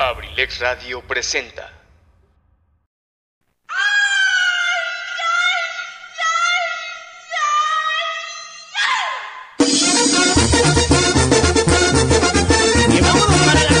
Abrilex Radio presenta. Y vámonos para la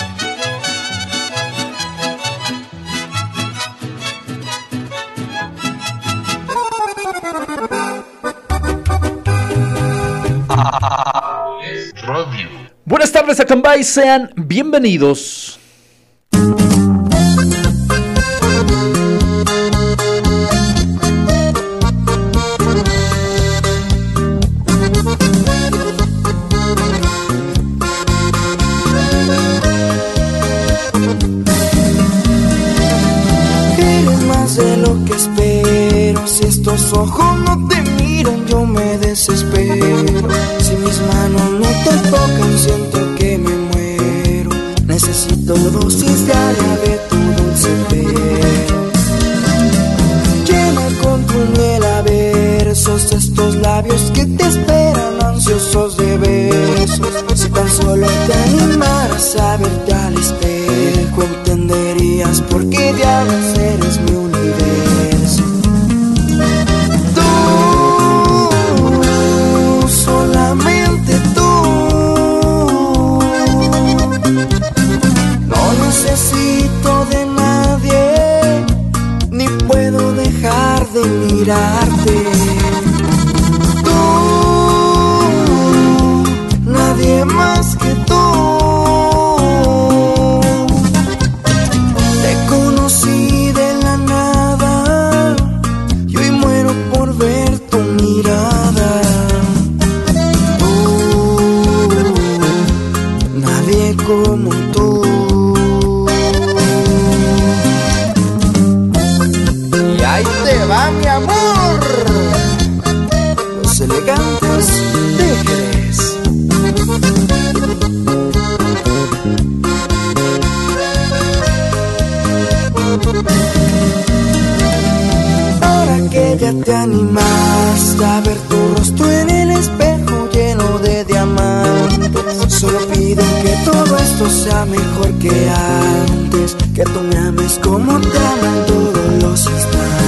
Tardes, Acambay, sean bienvenidos. Estos ojos no te miran, yo me desespero. Si mis manos no te tocan, siento. Necesito dosis diaria de tu dulce pelo. Llena con tu miel a versos estos labios que te esperan ansiosos de besos. Si tan solo te animaras a verte al espejo, entenderías por qué diablos eres mi de mirarte. Ahí te va mi amor. Los elegantes Jerez. Ahora que ya te animaste a ver tu rostro en el espejo lleno de diamantes, solo pido que todo esto sea mejor que antes, que tú me ames como te aman todos los instantes.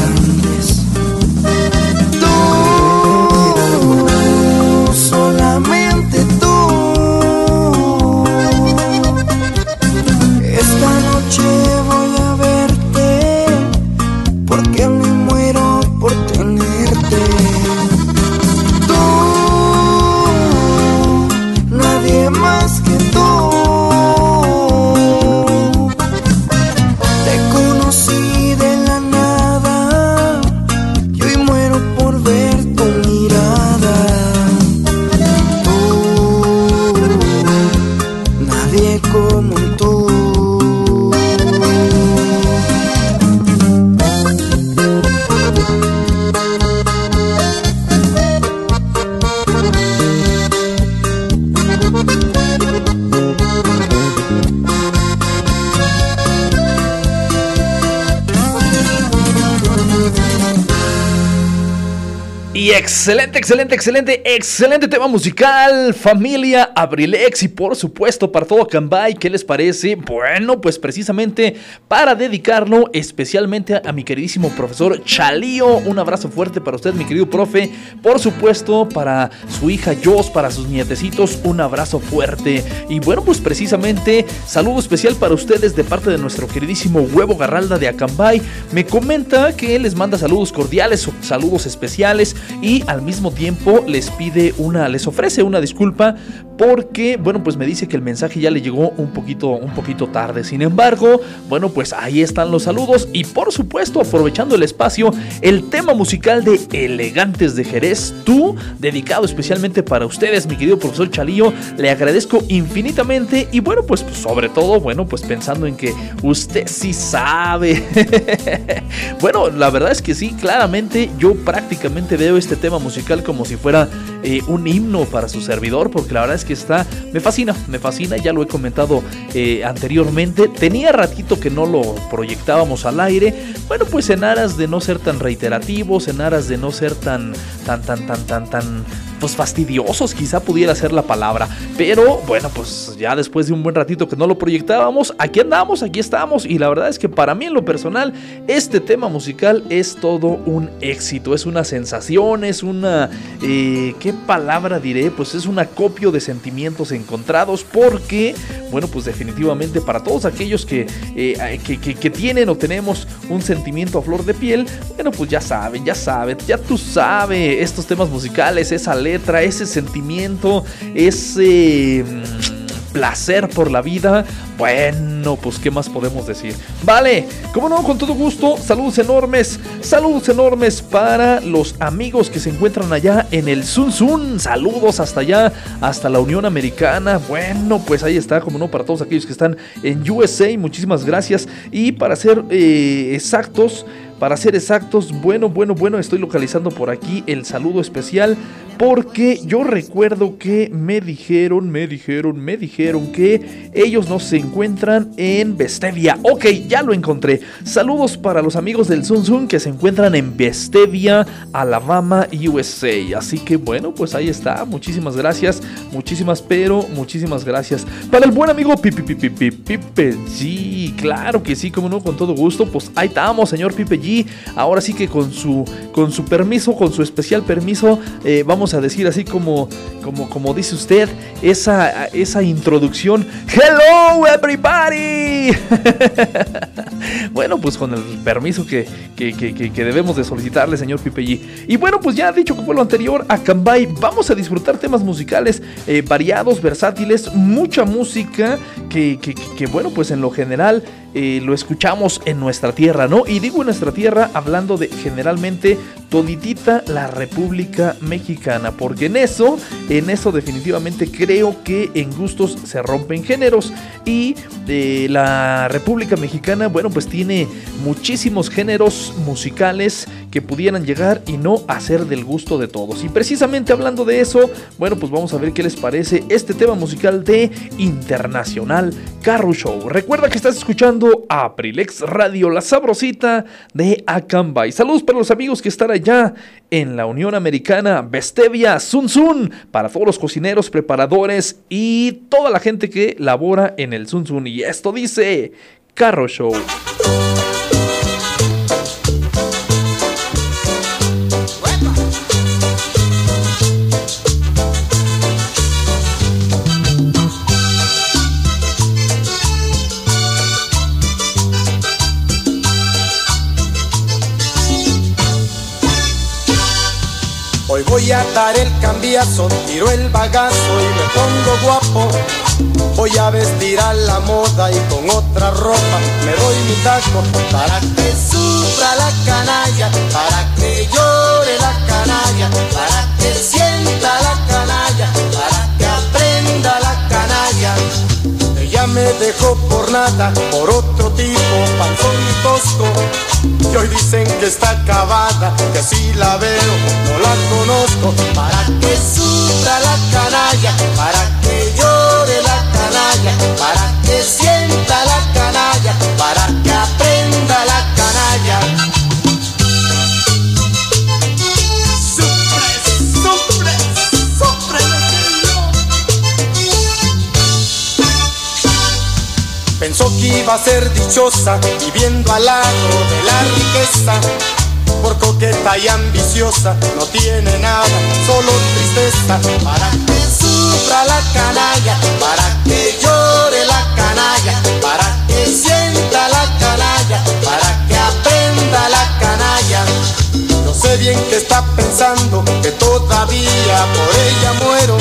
Excelente, excelente, excelente, tema musical, familia Abrilex y por supuesto para todo Acambay, ¿qué les parece? Bueno, pues precisamente para dedicarlo especialmente a, mi queridísimo profesor Chalío, un abrazo fuerte para usted, mi querido profe, por supuesto para su hija Jos, para sus nietecitos, un abrazo fuerte. Y bueno, pues precisamente saludo especial para ustedes de parte de nuestro queridísimo Huevo Garralda de Acambay, me comenta que les manda saludos cordiales, saludos especiales y al mismo tiempo les pide una, les ofrece una disculpa porque, bueno, pues me dice que el mensaje ya le llegó un poquito, un poquito tarde. Sin embargo, bueno, pues ahí están los saludos y por supuesto, aprovechando el espacio, el tema musical de Elegantes de Jerez, tú, dedicado especialmente para ustedes, mi querido profesor Chalillo, le agradezco infinitamente y bueno, pues sobre todo, bueno, pues pensando en que usted sí sabe. bueno, la verdad es que sí, claramente yo prácticamente veo este tema musical como si fuera eh, un himno para su servidor, porque la verdad es que está, me fascina, me fascina, ya lo he comentado eh, anteriormente, tenía ratito que no lo proyectábamos al aire, bueno, pues en aras de no ser tan reiterativos, en aras de no ser tan, tan, tan, tan, tan, tan pues fastidiosos, quizá pudiera ser la palabra. Pero bueno, pues ya después de un buen ratito que no lo proyectábamos, aquí andamos, aquí estamos. Y la verdad es que para mí en lo personal, este tema musical es todo un éxito. Es una sensación, es una... Eh, ¿Qué palabra diré? Pues es un acopio de sentimientos encontrados porque, bueno, pues definitivamente para todos aquellos que, eh, que, que tienen o tenemos un sentimiento a flor de piel, bueno, pues ya saben, ya saben, ya tú sabes estos temas musicales, esa letra trae ese sentimiento, ese mm, placer por la vida. Bueno, pues qué más podemos decir. Vale, como no, con todo gusto, saludos enormes, saludos enormes para los amigos que se encuentran allá en el Sun Sun. Saludos hasta allá, hasta la Unión Americana. Bueno, pues ahí está, como no, para todos aquellos que están en USA, muchísimas gracias. Y para ser eh, exactos, para ser exactos, bueno, bueno, bueno, estoy localizando por aquí el saludo especial porque yo recuerdo que me dijeron, me dijeron, me dijeron que ellos no se encuentran en Bestevia. Ok, ya lo encontré. Saludos para los amigos del Sun Sun que se encuentran en Bestevia, Alabama, USA. Así que bueno, pues ahí está. Muchísimas gracias, muchísimas, pero muchísimas gracias. Para el buen amigo Pipe, Pipe, Pipe, Pipe G. Claro que sí, como no, con todo gusto. Pues ahí estamos, señor Pipe G. Ahora sí que con su, con su permiso, con su especial permiso, eh, vamos a decir así como, como, como dice usted, esa, esa introducción. Hello everybody. bueno, pues con el permiso que, que, debemos de solicitarle, señor Pipe Y bueno, pues ya dicho como lo anterior, a Cambay vamos a disfrutar temas musicales eh, variados, versátiles, mucha música que, bueno, pues en lo general lo escuchamos en nuestra tierra, ¿no? Y digo en nuestra tierra hablando de generalmente toditita la República Mexicana, porque en eso, en eso definitivamente creo que en gustos se rompen géneros y eh, la República Mexicana, bueno, pues tiene muchísimos géneros musicales que pudieran llegar y no hacer del gusto de todos. Y precisamente hablando de eso, bueno, pues vamos a ver qué les parece este tema musical de Internacional Carro Show. Recuerda que estás escuchando Aprilex Radio, la sabrosita de Acambay. Saludos para los amigos que están allá en la Unión Americana, Bestevia, Sun Sun, para todos los cocineros, preparadores y toda la gente que labora en el Sun Sun. Y esto dice Carro Show. Voy a dar el cambiazo, tiro el bagazo y me pongo guapo. Voy a vestir a la moda y con otra ropa me doy mi taco para que sufra la canalla, para que llore la canalla, para que sienta la canalla, para que aprenda la canalla. Ella me dejó por nada, por otro tipo, panzón y tosco y hoy dicen que está acabada, que si la veo no la conozco. Para que sufra la canalla, para que llore la canalla, para que sienta la canalla, para que Pensó que iba a ser dichosa viviendo al lado de la riqueza. Por coqueta y ambiciosa no tiene nada, solo tristeza. Para que sufra la canalla, para que llore la canalla, para que sienta la canalla, para que aprenda la canalla. No sé bien que está pensando que todavía por ella muero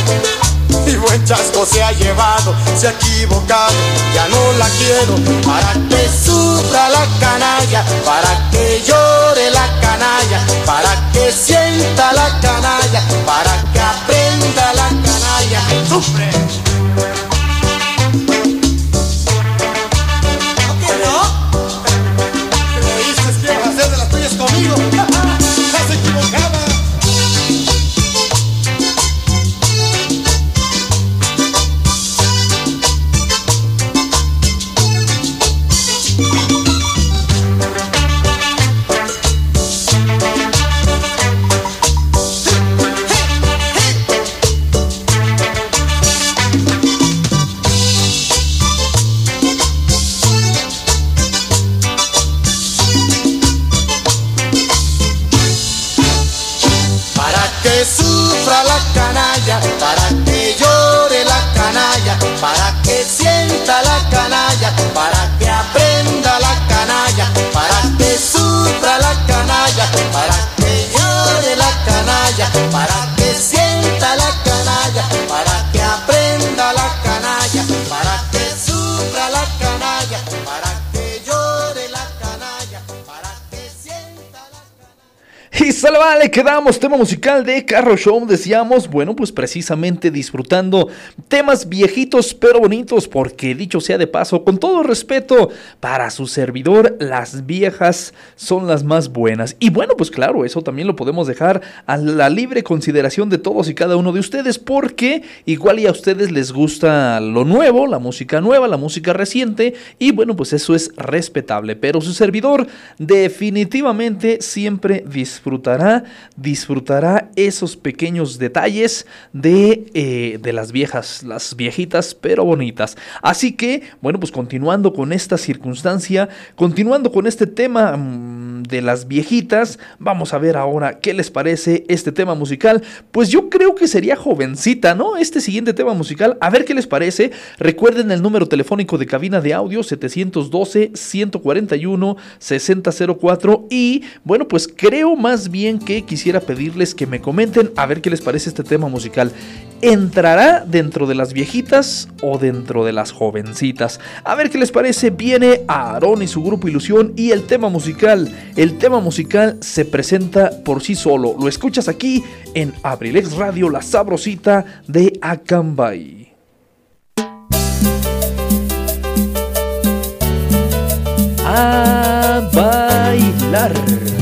llevado, se ha equivocado, ya no la quiero. Para que sufra la canalla, para que llore la canalla, para que sienta la canalla, para que aprenda la canalla. ¡Sufre! gusta vale, quedamos. Tema musical de Carro Show. Decíamos, bueno, pues precisamente disfrutando temas viejitos pero bonitos. Porque dicho sea de paso, con todo respeto para su servidor, las viejas son las más buenas. Y bueno, pues claro, eso también lo podemos dejar a la libre consideración de todos y cada uno de ustedes. Porque igual y a ustedes les gusta lo nuevo, la música nueva, la música reciente. Y bueno, pues eso es respetable. Pero su servidor definitivamente siempre disfrutará disfrutará esos pequeños detalles de, eh, de las viejas, las viejitas pero bonitas. Así que, bueno, pues continuando con esta circunstancia, continuando con este tema mm, de las viejitas, vamos a ver ahora qué les parece este tema musical. Pues yo creo que sería jovencita, ¿no? Este siguiente tema musical, a ver qué les parece. Recuerden el número telefónico de cabina de audio 712 141 6004 y bueno, pues creo más bien que quisiera pedirles que me comenten a ver qué les parece este tema musical. ¿Entrará dentro de las viejitas o dentro de las jovencitas? A ver qué les parece. Viene Aarón y su grupo Ilusión y el tema musical. El tema musical se presenta por sí solo. Lo escuchas aquí en Abrilex Radio, la sabrosita de Acambay. A bailar.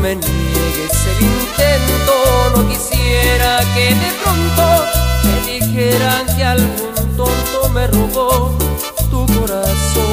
Me niegues el intento, no quisiera que de pronto me dijeran que algún tonto me robó tu corazón.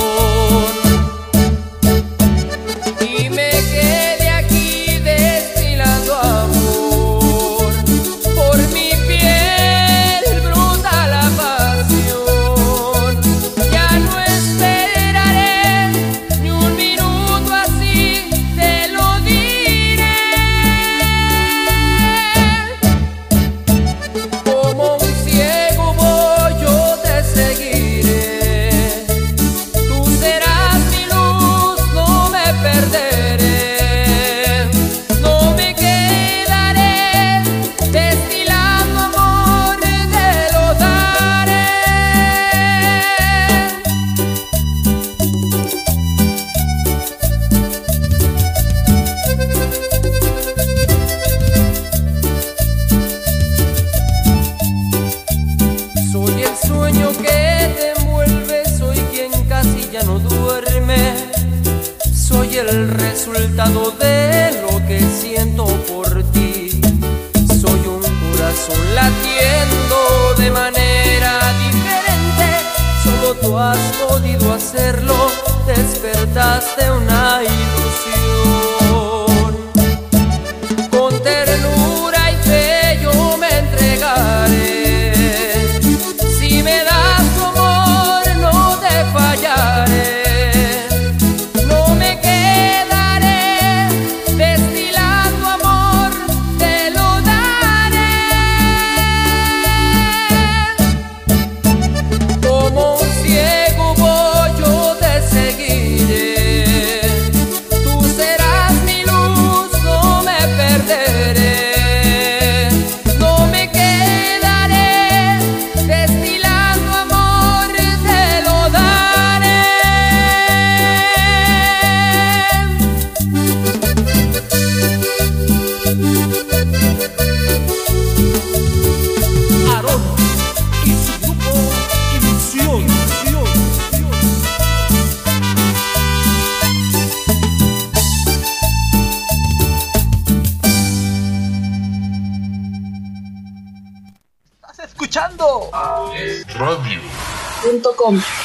alaikum.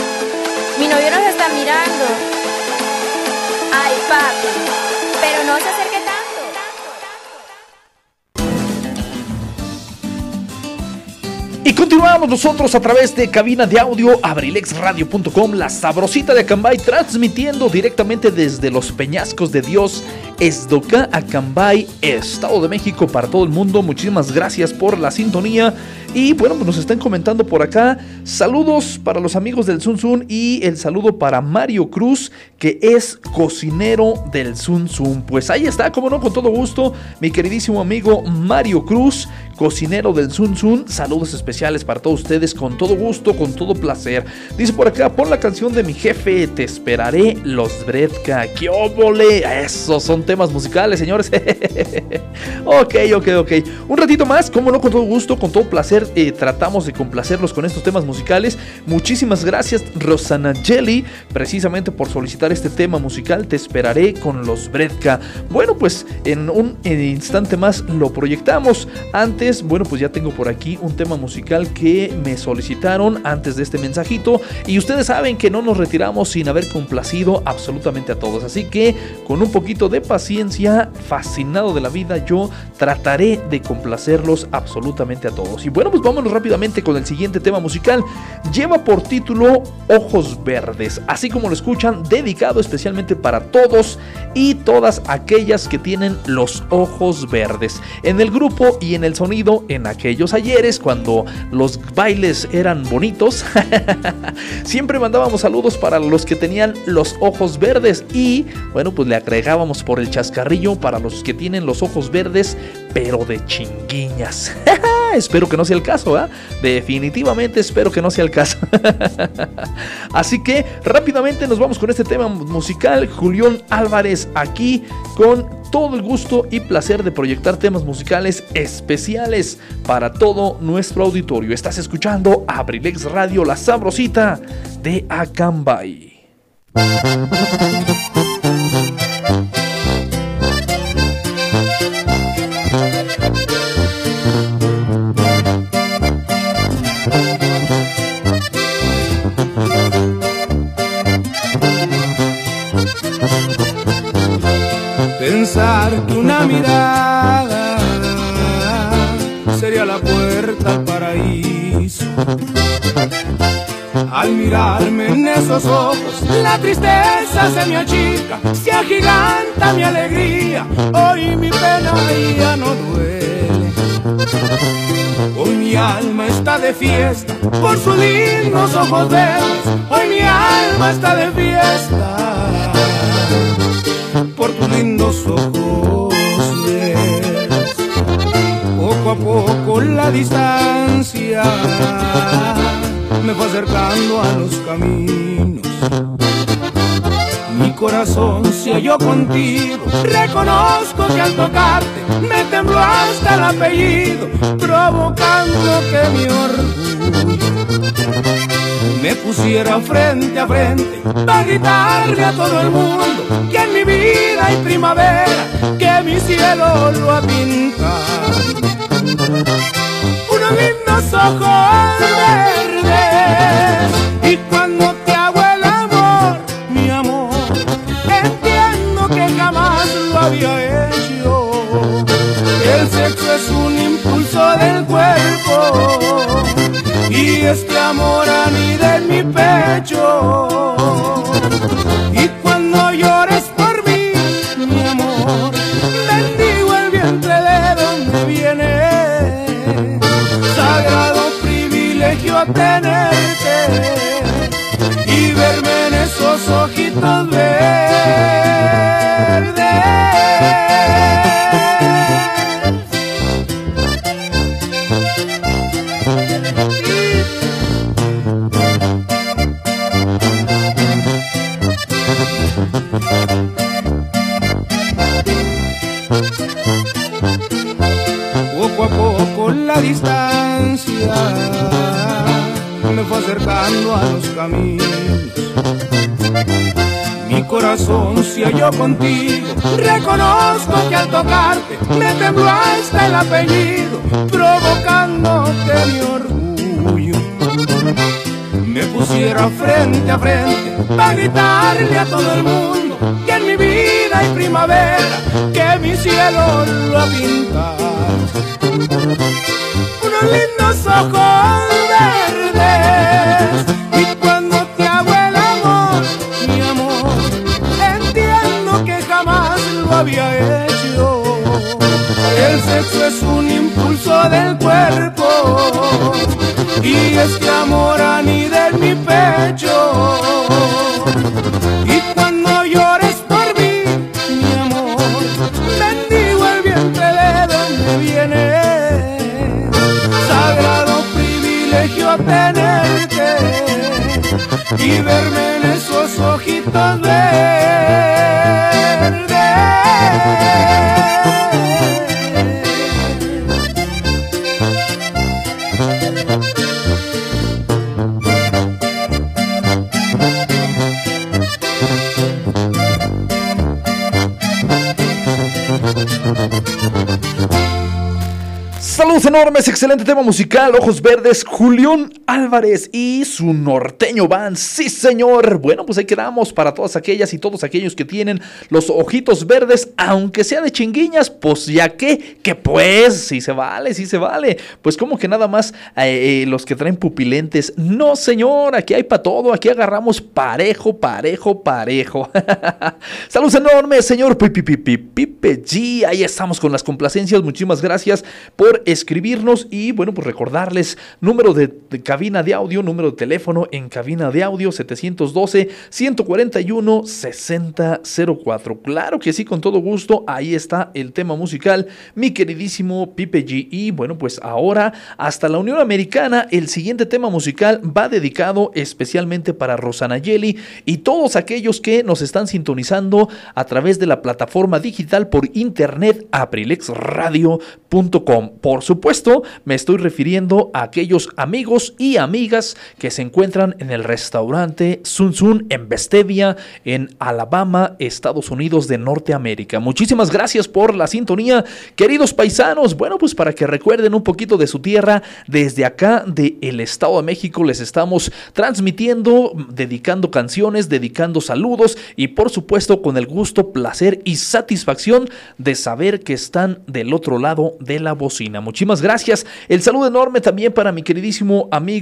Mi novio nos está mirando. Ay, papi. Pero no se acerque tanto. Y continuamos nosotros a través de cabina de audio abrilexradio.com, la sabrosita de Acambay, transmitiendo directamente desde los peñascos de Dios, Esdoca, Acambay, Estado de México para todo el mundo. Muchísimas gracias por la sintonía. Y bueno, pues nos están comentando por acá. Saludos para los amigos del Sun Sun y el saludo para Mario Cruz, que es cocinero del Sun Sun. Pues ahí está, como no, con todo gusto, mi queridísimo amigo Mario Cruz, cocinero del Sun Sun. Saludos especiales para todos ustedes, con todo gusto, con todo placer. Dice por acá, pon la canción de mi jefe, te esperaré, los Bredka. ¡Qué óvole! Esos son temas musicales, señores. ok, ok, ok. Un ratito más, como no, con todo gusto, con todo placer eh, tratamos de complacerlos con estos temas musicales. Muchísimas gracias Rosana Jelly, precisamente por solicitar este tema musical. Te esperaré con los Bredka. Bueno, pues en un instante más lo proyectamos. Antes bueno, pues ya tengo por aquí un tema musical que me solicitaron antes de este mensajito. Y ustedes saben que no nos retiramos sin haber complacido absolutamente a todos. Así que con un poquito de paciencia, fascinado de la vida, yo trataré de complacerlos absolutamente a todos. Y bueno, pues vámonos rápidamente con el siguiente tema musical. Lleva por título Ojos Verdes. Así como lo escuchan, dedicado especialmente para todos y todas aquellas que tienen los ojos verdes. En el grupo y en el sonido, en aquellos ayeres, cuando los bailes eran bonitos, siempre mandábamos saludos para los que tenían los ojos verdes y, bueno, pues le agregábamos por el chascarrillo para los que tienen los ojos verdes, pero de chinguiñas. espero que no sea el caso, ¿ah? Definitivamente espero que no sea el caso. Así que rápidamente nos vamos con este tema musical. Julián Álvarez aquí con todo el gusto y placer de proyectar temas musicales especiales para todo nuestro auditorio. Estás escuchando Abrilex Radio, la sabrosita de Acambay. Sería la puerta al paraíso. Al mirarme en esos ojos, la tristeza se me achica, se agiganta mi alegría. Hoy mi pena ya no duele. Hoy mi alma está de fiesta por sus lindos ojos verdes. Hoy mi alma está de fiesta por tus lindos ojos. Poco a poco la distancia me fue acercando a los caminos. Mi corazón se halló contigo, reconozco que al tocarte me tembló hasta el apellido, provocando que mi orgullo me pusiera frente a frente para gritarle a todo el mundo que en mi vida hay primavera, que mi cielo lo ha pintado. Unos lindos ojos verdes y cuando te hago el amor, mi amor, entiendo que jamás lo había hecho. El sexo es un impulso del cuerpo y este amor anida en mi pecho. Corazón se halló contigo, reconozco que al tocarte me tembló hasta el apellido, provocándote mi orgullo. Me pusiera frente a frente para gritarle a todo el mundo que en mi vida hay primavera, que mi cielo lo ha. Unos lindos ojos verdes y cuando había hecho. El sexo es un impulso del cuerpo y este amor anida en mi pecho. Y cuando llores por mí, mi amor, bendigo el vientre de donde viene. Sagrado privilegio tenerte y verme en esos ojitos Saludos enormes, excelente tema musical, Ojos Verdes, Julián Álvarez y su norteño van. Sí, señor. Bueno, pues ahí quedamos para todas aquellas y todos aquellos que tienen los ojitos verdes, aunque sea de chinguiñas, pues ya que, que pues, sí se vale, sí se vale. Pues como que nada más eh, eh, los que traen pupilentes. No, señor, aquí hay para todo, aquí agarramos parejo, parejo, parejo. Saludos enormes, señor Pipe Pipe G. Ahí estamos con las complacencias. Muchísimas gracias por escribirnos y bueno, pues recordarles número de, cabina de audio, número de teléfono en cabina de audio 712-141-6004. Claro que sí, con todo gusto, ahí está el tema musical, mi queridísimo Pipe G. Y bueno, pues ahora hasta la Unión Americana, el siguiente tema musical va dedicado especialmente para Rosana Yeli y todos aquellos que nos están sintonizando a través de la plataforma digital por internet aprilexradio.com. Por supuesto, me estoy refiriendo a aquellos amigos y amigas que se encuentran en el restaurante Sun Sun en Bestevia, en Alabama, Estados Unidos de Norteamérica. Muchísimas gracias por la sintonía, queridos paisanos. Bueno, pues para que recuerden un poquito de su tierra, desde acá del el Estado de México les estamos transmitiendo, dedicando canciones, dedicando saludos y por supuesto con el gusto, placer y satisfacción de saber que están del otro lado de la bocina. Muchísimas gracias. El saludo enorme también para mi queridísimo amigo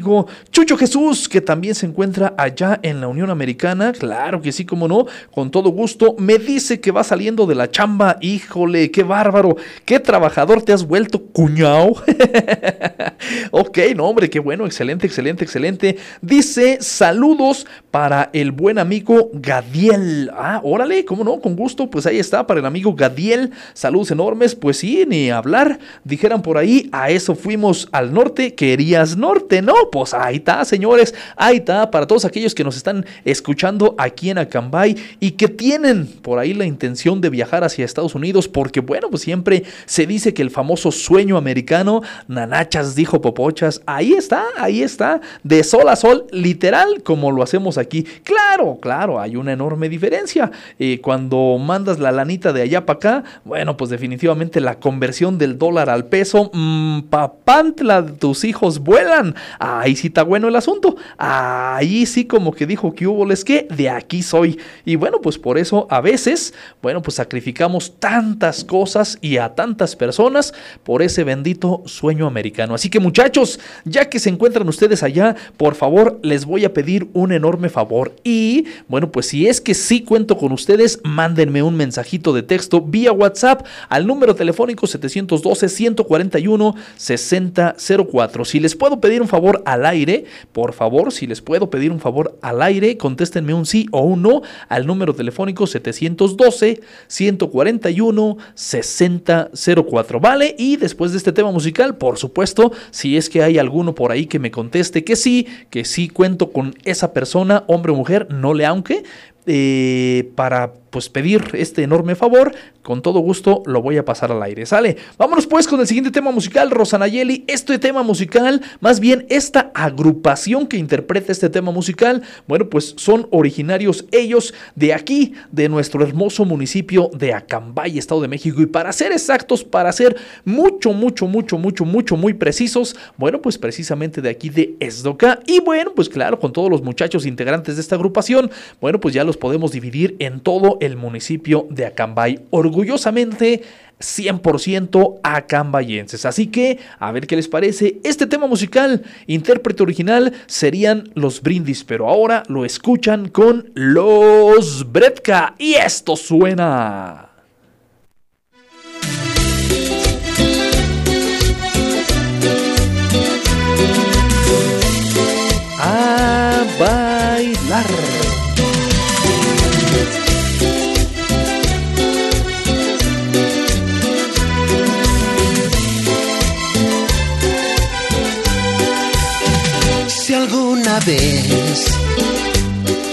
Chucho Jesús, que también se encuentra allá en la Unión Americana. Claro que sí, como no, con todo gusto. Me dice que va saliendo de la chamba. Híjole, qué bárbaro, qué trabajador te has vuelto, cuñao. ok, no, hombre, qué bueno, excelente, excelente, excelente. Dice saludos para el buen amigo Gadiel. Ah, órale, cómo no, con gusto. Pues ahí está, para el amigo Gadiel. Saludos enormes. Pues sí, ni hablar. Dijeran por ahí, a eso fuimos al norte, querías norte, ¿no? Pues ahí está, señores, ahí está, para todos aquellos que nos están escuchando aquí en Acambay y que tienen por ahí la intención de viajar hacia Estados Unidos, porque bueno, pues siempre se dice que el famoso sueño americano, nanachas dijo popochas, ahí está, ahí está, de sol a sol, literal, como lo hacemos aquí. Claro, claro, hay una enorme diferencia. Eh, cuando mandas la lanita de allá para acá, bueno, pues definitivamente la conversión del dólar al peso, mmm, papantla, tus hijos vuelan. Ahí sí está bueno el asunto. Ahí sí como que dijo que hubo les que de aquí soy. Y bueno, pues por eso a veces, bueno, pues sacrificamos tantas cosas y a tantas personas por ese bendito sueño americano. Así que muchachos, ya que se encuentran ustedes allá, por favor, les voy a pedir un enorme favor. Y bueno, pues si es que sí cuento con ustedes, mándenme un mensajito de texto vía WhatsApp al número telefónico 712 141 6004. Si les puedo pedir un favor al aire, por favor, si les puedo pedir un favor al aire, contéstenme un sí o un no al número telefónico 712 141 6004, ¿vale? Y después de este tema musical, por supuesto, si es que hay alguno por ahí que me conteste que sí, que sí cuento con esa persona, hombre o mujer, no le aunque, eh, para pues pedir este enorme favor, con todo gusto lo voy a pasar al aire. Sale, vámonos pues con el siguiente tema musical, Rosanayeli. Este tema musical, más bien esta agrupación que interpreta este tema musical, bueno, pues son originarios ellos de aquí, de nuestro hermoso municipio de Acambay, Estado de México. Y para ser exactos, para ser mucho, mucho, mucho, mucho, mucho, muy precisos, bueno, pues precisamente de aquí de Esdoca. Y bueno, pues claro, con todos los muchachos integrantes de esta agrupación, bueno, pues ya los podemos dividir en todo el municipio de Acambay. Orgullosamente 100% acambayenses. Así que, a ver qué les parece. Este tema musical, intérprete original, serían los brindis, pero ahora lo escuchan con los Bretka. Y esto suena.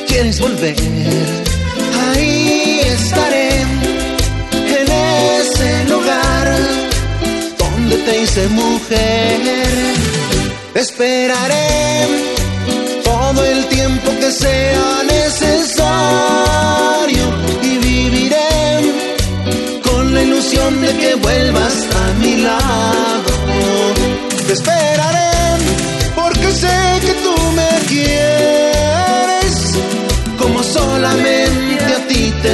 Quieres volver, ahí estaré, en ese lugar donde te hice mujer. esperaré todo el tiempo que sea necesario y viviré con la ilusión de que vuelvas a mi lado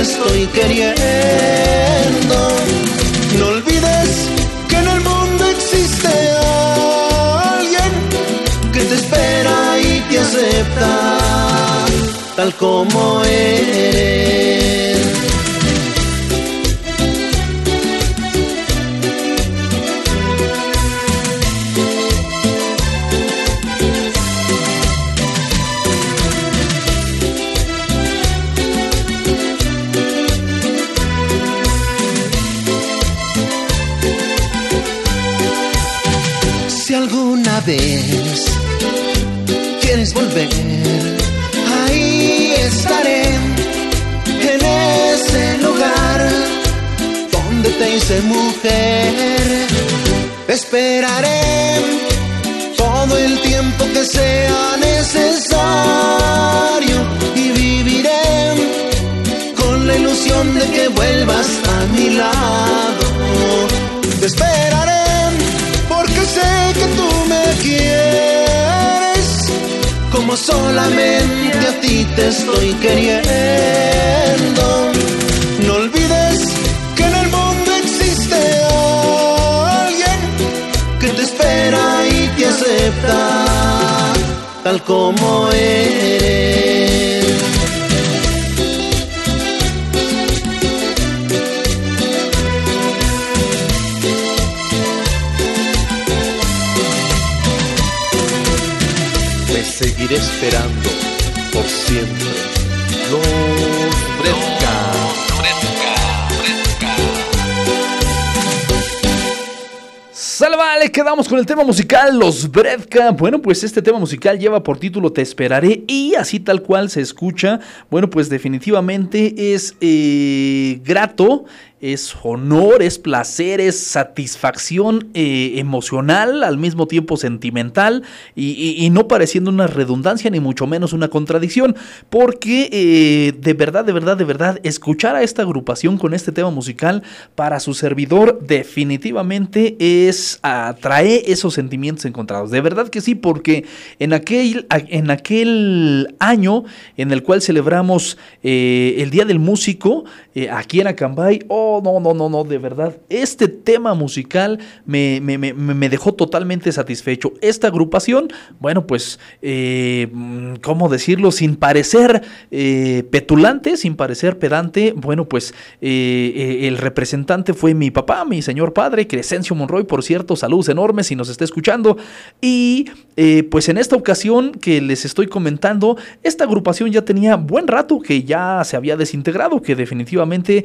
estoy queriendo. No olvides que en el mundo existe alguien que te espera y te acepta tal como eres. Te hice mujer. Esperaré todo el tiempo que sea necesario y viviré con la ilusión de que vuelvas a mi lado. Te esperaré porque sé que tú me quieres como solamente a ti te estoy queriendo. Tal como eres. Te seguiré esperando por siempre. Quedamos con el tema musical Los Bredka. Bueno, pues este tema musical lleva por título Te esperaré y así tal cual se escucha. Bueno, pues definitivamente es eh, grato, es honor, es placer, es satisfacción eh, emocional, al mismo tiempo sentimental y, no pareciendo una redundancia ni mucho menos una contradicción, porque eh, de verdad, de verdad, de verdad, escuchar a esta agrupación con este tema musical para su servidor definitivamente es atrae esos sentimientos encontrados. De verdad que sí, porque en aquel, en aquel año en el cual celebramos eh, el Día del Músico aquí en Acambay, oh, no, no, no, no, de verdad, este tema musical me, me- me- me dejó totalmente satisfecho. Esta agrupación, bueno, pues, eh, ¿cómo decirlo? Sin parecer eh, petulante, sin parecer pedante, bueno, pues eh, el representante fue mi papá, mi señor padre, Crescencio Monroy, por cierto, saludos enormes si nos está escuchando. Y pues en esta ocasión que les estoy comentando, esta agrupación ya tenía buen rato que ya se había desintegrado, que definitivamente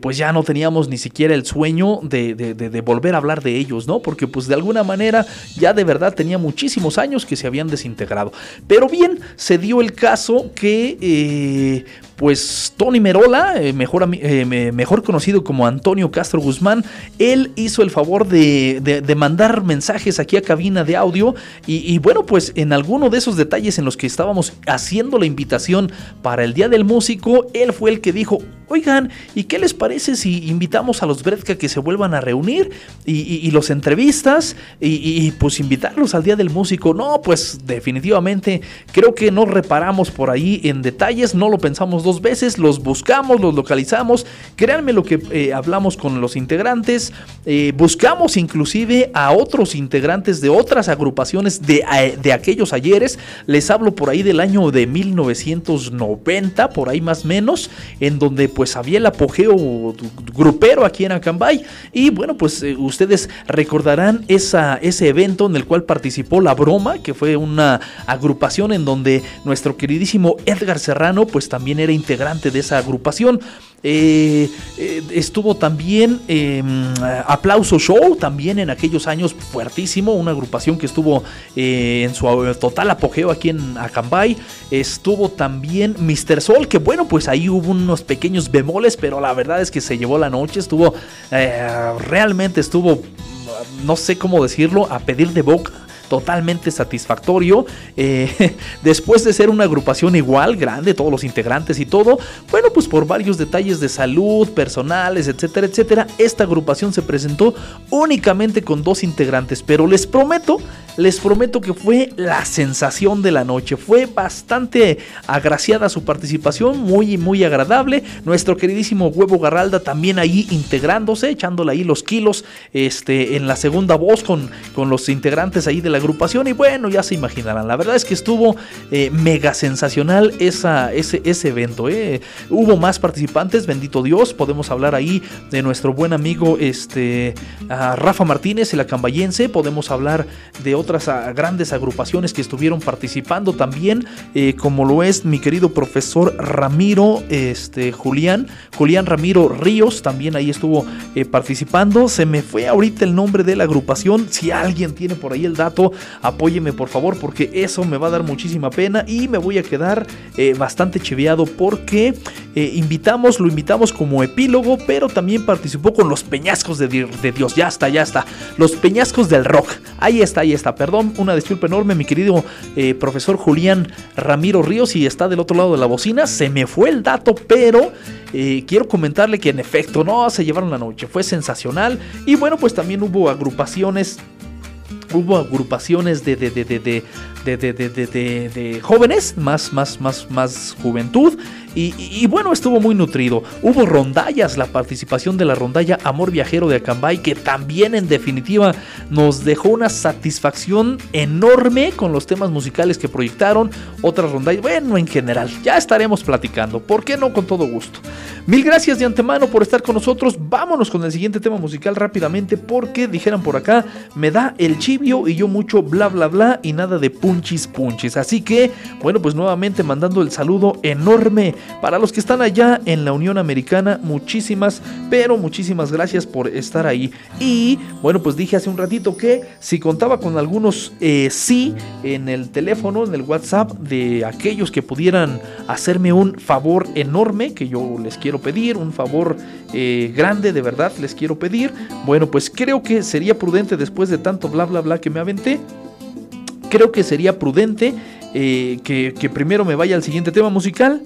pues ya no teníamos ni siquiera el sueño de, volver a hablar de ellos, ¿no? Porque pues de alguna manera ya de verdad tenía muchísimos años que se habían desintegrado. Pero bien, se dio el caso que eh, pues Tony Merola, eh, mejor, eh, me- mejor conocido como Antonio Castro Guzmán, él hizo el favor de, de- mandar mensajes aquí a cabina de audio y, bueno, pues en alguno de esos detalles en los que estábamos haciendo la invitación para el Día del Músico, él fue el que dijo, oigan, ¿y qué les parece si invitamos a los Bredka que se vuelvan a reunir y, y- los entrevistas y, pues invitarlos al Día del Músico? No, pues definitivamente creo que no reparamos por ahí en detalles, no lo pensamos dos veces, los buscamos, los localizamos, créanme lo que eh, hablamos con los integrantes, eh, buscamos inclusive a otros integrantes de otras agrupaciones de, eh, de aquellos ayeres, les hablo por ahí del año de 1990, por ahí más o menos, en donde pues había el apogeo grupero aquí en Acambay. Y bueno pues ustedes recordarán esa, ese evento en el cual participó La Broma, que fue una agrupación en donde nuestro queridísimo Edgar Serrano pues también era integrante de esa agrupación. Eh, eh, estuvo también eh, Aplauso Show, también en aquellos años fuertísimo, una agrupación que estuvo eh, en su total apogeo aquí en Acambay. Estuvo también Mr. Sol, que bueno, pues ahí hubo unos pequeños bemoles, pero la verdad es que se llevó la noche, estuvo, realmente estuvo, no sé cómo decirlo, a pedir de boca totalmente satisfactorio. Eh, después de ser una agrupación igual, grande, todos los integrantes y todo, bueno, pues por varios detalles de salud, personales, etcétera, etcétera, esta agrupación se presentó únicamente con dos integrantes, pero les prometo les prometo que fue la sensación de la noche. Fue bastante agraciada su participación, muy, muy agradable. Nuestro queridísimo Huevo Garralda también ahí integrándose, echándole ahí los kilos este, en la segunda voz con, con los integrantes ahí de la agrupación. Y bueno, ya se imaginarán, la verdad es que estuvo eh, mega sensacional esa, ese, ese evento. Eh. Hubo más participantes, bendito Dios, podemos hablar ahí de nuestro buen amigo este, Rafa Martínez, el acambayense, podemos hablar de otras grandes agrupaciones que estuvieron participando también, eh, como lo es mi querido profesor Ramiro este, Julián, Julián Ramiro Ríos, también ahí estuvo participando. Se me fue ahorita el nombre de la agrupación. Si alguien tiene por ahí el dato, apóyeme por favor, porque eso me va a dar muchísima pena y me voy a quedar eh, bastante chiveado porque invitamos, lo invitamos como epílogo, pero también participó con los peñascos de, Dios. Ya está, ya está. Los peñascos del rock. Ahí está, ahí está. Perdón, una disculpa enorme, mi querido eh, profesor Julián Ramiro Ríos, y está del otro lado de la bocina. Se me fue el dato, pero eh, quiero comentarle que en efecto, no, se llevaron la noche. Fue sensacional. Y bueno, pues también hubo agrupaciones hubo agrupaciones de, de, de, de, jóvenes, más, más, más, más juventud. Y, bueno, estuvo muy nutrido. Hubo rondallas, la participación de la rondalla Amor Viajero de Acambay, que también en definitiva nos dejó una satisfacción enorme con los temas musicales que proyectaron. Otras rondallas, bueno, en general, ya estaremos platicando. ¿Por qué no? Con todo gusto. Mil gracias de antemano por estar con nosotros. Vámonos con el siguiente tema musical rápidamente, porque dijeran por acá, me da el y yo mucho bla bla bla y nada de punchis punchis. Así que, bueno, pues nuevamente mandando el saludo enorme para los que están allá en la Unión Americana, muchísimas, pero muchísimas gracias por estar ahí. Y bueno, pues dije hace un ratito que si contaba con algunos eh, sí en el teléfono, en el WhatsApp, de aquellos que pudieran hacerme un favor enorme que yo les quiero pedir, un favor eh, grande de verdad les quiero pedir. Bueno, pues creo que sería prudente después de tanto bla bla que me aventé. Creo que sería prudente eh, que, que primero me vaya al siguiente tema musical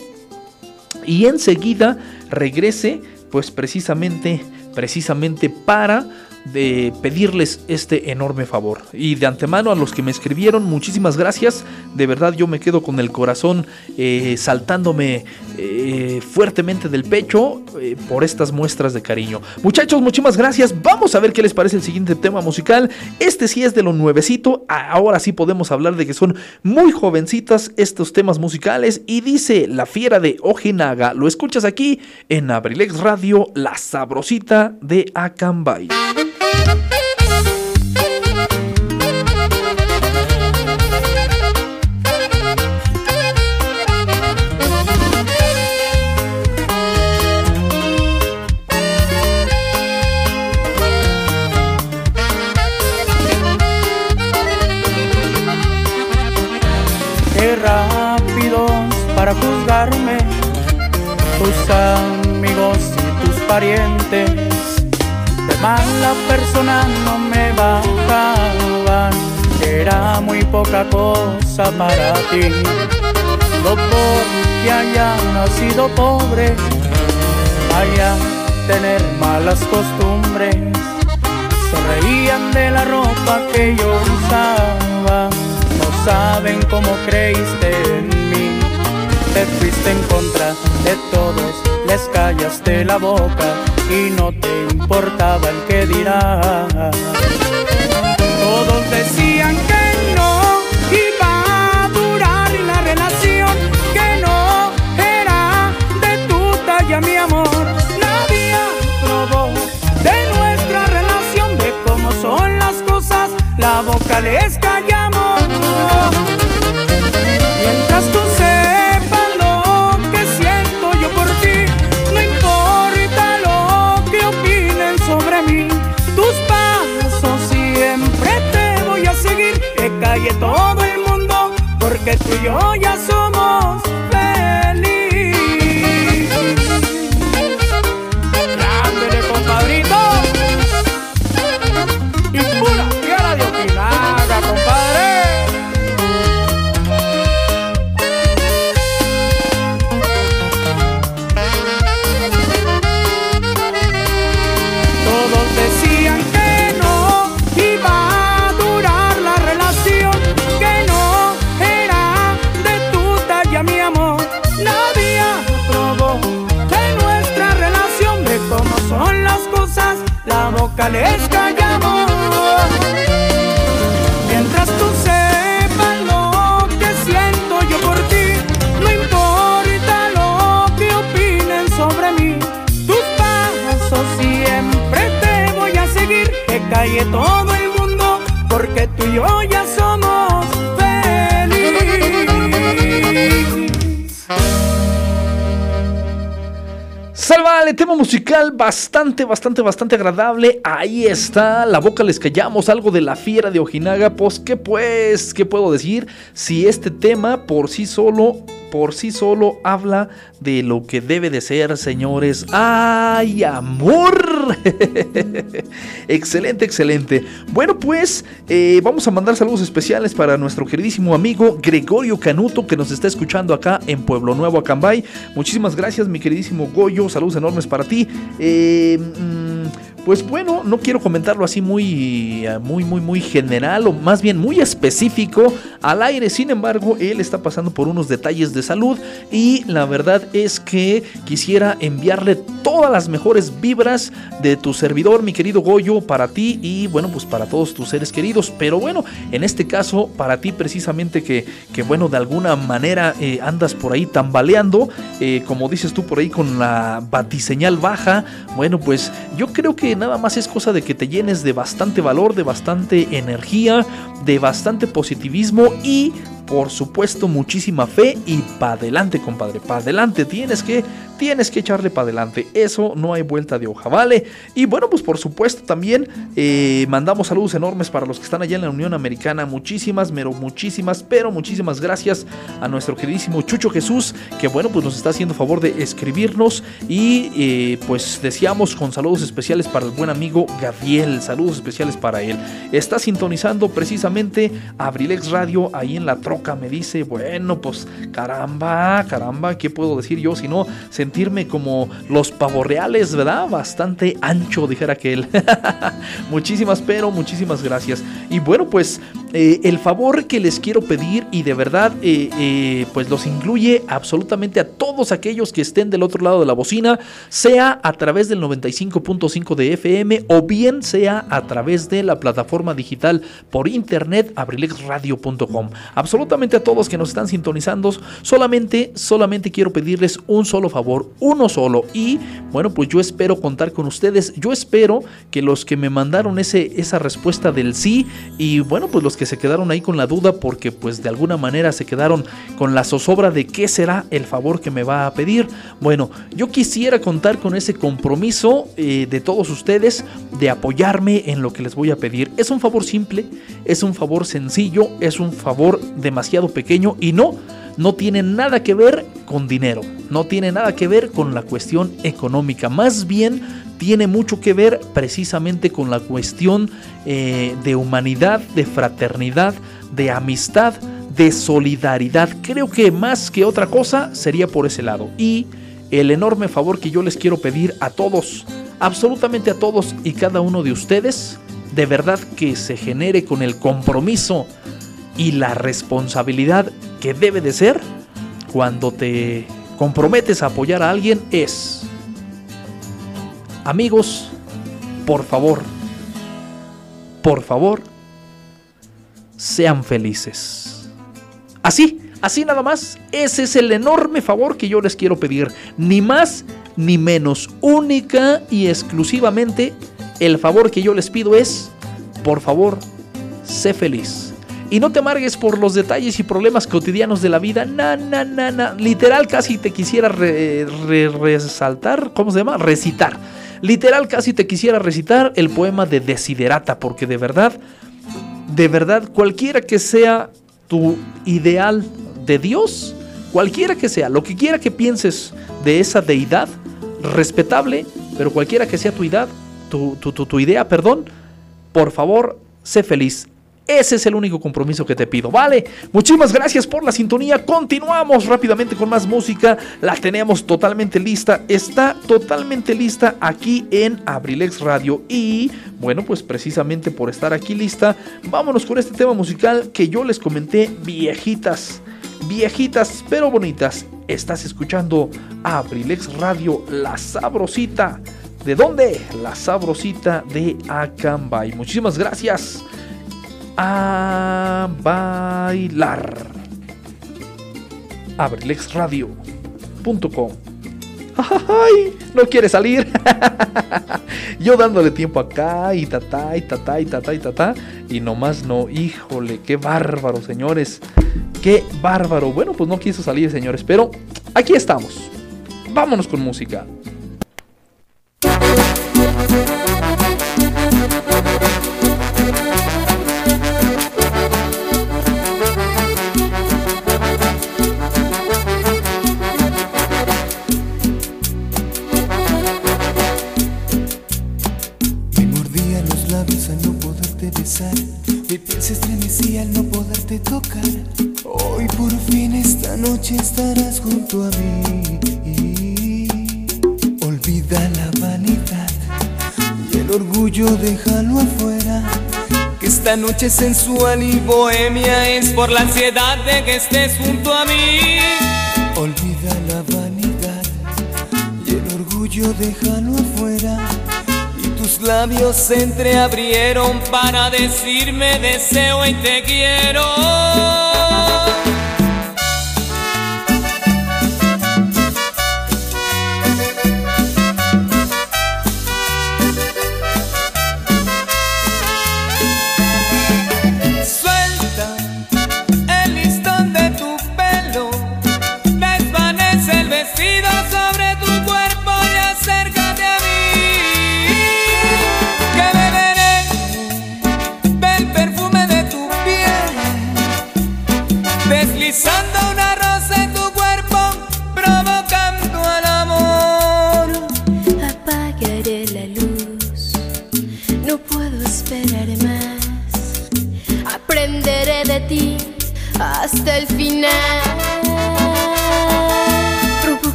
y enseguida regrese pues precisamente precisamente para de pedirles este enorme favor. Y de antemano a los que me escribieron, muchísimas gracias. De verdad yo me quedo con el corazón eh, saltándome eh, fuertemente del pecho eh, por estas muestras de cariño. Muchachos, muchísimas gracias. Vamos a ver qué les parece el siguiente tema musical. Este sí es de lo nuevecito. Ahora sí podemos hablar de que son muy jovencitas estos temas musicales. Y dice La Fiera de Ojinaga. Lo escuchas aquí en Abrilex Radio, la sabrosita de Acambay. Para juzgarme tus amigos y tus parientes mala persona no me bajaban, era muy poca cosa para ti. No porque haya nacido pobre, vaya tener malas costumbres. Se reían de la ropa que yo usaba, no saben cómo creíste en mí. Te fuiste en contra de todos, les callaste la boca y no te importaba el que dirá. Todos decían que no iba a durar la relación, que no era de tu talla mi amor. Nadie probó de nuestra relación, de cómo son las cosas, la boca les callamos. Porque tú y yo ya bastante, bastante, bastante agradable. Ahí está, la boca les callamos, algo de la fiera de Ojinaga. Pues, ¿qué pues? ¿Qué puedo decir? Si este tema por sí solo, por sí solo habla de lo que debe de ser, señores. ¡Ay, amor! excelente, excelente. Bueno, pues eh, vamos a mandar saludos especiales para nuestro queridísimo amigo Gregorio Canuto que nos está escuchando acá en Pueblo Nuevo, Acambay. Muchísimas gracias, mi queridísimo Goyo. Saludos enormes para ti. Eh, mm, pues bueno, no quiero comentarlo así muy, eh, muy, muy, muy general o más bien muy específico al aire. Sin embargo, él está pasando por unos detalles de salud y la verdad es que quisiera enviarle todas las mejores vibras de tu servidor, mi querido Goyo, para ti y bueno, pues para todos tus seres queridos. Pero bueno, en este caso, para ti precisamente que, que bueno, de alguna manera eh, andas por ahí tambaleando, eh, como dices tú por ahí con la batiseñal baja, bueno, pues yo creo que nada más es cosa de que te llenes de bastante valor, de bastante energía, de bastante positivismo y por supuesto muchísima fe y para adelante, compadre, para adelante, tienes que tienes que echarle para adelante, eso no hay vuelta de hoja, ¿vale? Y bueno, pues por supuesto también eh, mandamos saludos enormes para los que están allá en la Unión Americana, muchísimas, pero muchísimas, pero muchísimas gracias a nuestro queridísimo Chucho Jesús, que bueno, pues nos está haciendo favor de escribirnos y eh, pues deseamos con saludos especiales para el buen amigo Gabriel, saludos especiales para él. Está sintonizando precisamente Abrilex Radio ahí en la troca, me dice, bueno, pues caramba, caramba, ¿qué puedo decir yo si no sentirme como los pavorreales, ¿verdad? Bastante ancho, dijera que él. muchísimas, pero muchísimas gracias. Y bueno, pues eh, el favor que les quiero pedir y de verdad eh, eh, pues los incluye absolutamente a todos aquellos que estén del otro lado de la bocina, sea a través del 95.5 de FM o bien sea a través de la plataforma digital por internet abrilexradio.com. Absolutamente a todos que nos están sintonizando, solamente, solamente quiero pedirles un solo favor, uno solo. Y bueno, pues yo espero contar con ustedes. Yo espero que los que me mandaron ese, esa respuesta del sí y bueno, pues los que se quedaron ahí con la duda porque pues de alguna manera se quedaron con la zozobra de qué será el favor que me va a pedir. Bueno, yo quisiera contar con ese compromiso eh, de todos ustedes de apoyarme en lo que les voy a pedir. Es un favor simple, es un favor sencillo, es un favor demasiado pequeño y no, no tiene nada que ver con dinero, no tiene nada que ver con la cuestión económica, más bien tiene mucho que ver precisamente con la cuestión eh, de humanidad, de fraternidad, de amistad, de solidaridad. Creo que más que otra cosa sería por ese lado. Y el enorme favor que yo les quiero pedir a todos, absolutamente a todos y cada uno de ustedes, de verdad que se genere con el compromiso y la responsabilidad que debe de ser cuando te comprometes a apoyar a alguien es, amigos, por favor, por favor, sean felices. Así, así nada más, ese es el enorme favor que yo les quiero pedir, ni más ni menos, única y exclusivamente el favor que yo les pido es, por favor, sé feliz. Y no te amargues por los detalles y problemas cotidianos de la vida. Na, na, na, na. Literal, casi te quisiera re, re, resaltar. ¿Cómo se llama? Recitar. Literal, casi te quisiera recitar el poema de Desiderata. Porque de verdad, de verdad, cualquiera que sea tu ideal de Dios, cualquiera que sea, lo que quiera que pienses de esa deidad, respetable, pero cualquiera que sea tu, tu idea, perdón, por favor, sé feliz. Ese es el único compromiso que te pido, ¿vale? Muchísimas gracias por la sintonía. Continuamos rápidamente con más música. La tenemos totalmente lista. Está totalmente lista aquí en Abrilex Radio. Y bueno, pues precisamente por estar aquí lista, vámonos con este tema musical que yo les comenté, viejitas. Viejitas pero bonitas. Estás escuchando Abrilex Radio, la sabrosita ¿De dónde? La sabrosita de Acambay. Muchísimas gracias. A bailar. abrilexradio.com ¡Ay! No quiere salir. Yo dándole tiempo acá y tatá y tatá y tatá y tatá. Y nomás no. Híjole, qué bárbaro, señores. Qué bárbaro. Bueno, pues no quiso salir, señores. Pero aquí estamos. Vámonos con música. Noche sensual y bohemia es por la ansiedad de que estés junto a mí. Olvida la vanidad y el orgullo déjalo afuera. Y tus labios se entreabrieron para decirme deseo y te quiero.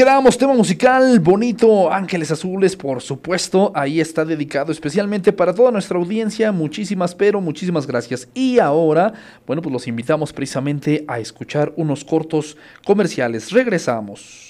Quedamos. Tema musical bonito. Ángeles Azules, por supuesto. Ahí está dedicado especialmente para toda nuestra audiencia. Muchísimas, pero muchísimas gracias. Y ahora, bueno, pues los invitamos precisamente a escuchar unos cortos comerciales. Regresamos.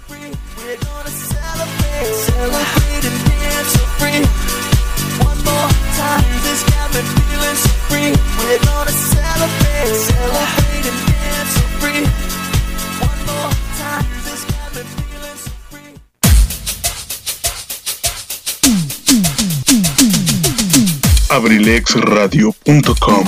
abrilexradio.com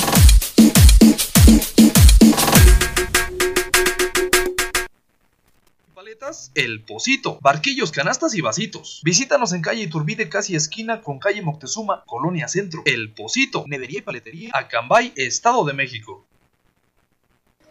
Paletas El Pocito, barquillos, canastas y vasitos. Visítanos en calle Iturbide, casi esquina con calle Moctezuma, Colonia Centro. El Pocito, nedería y paletería, Acambay, Estado de México.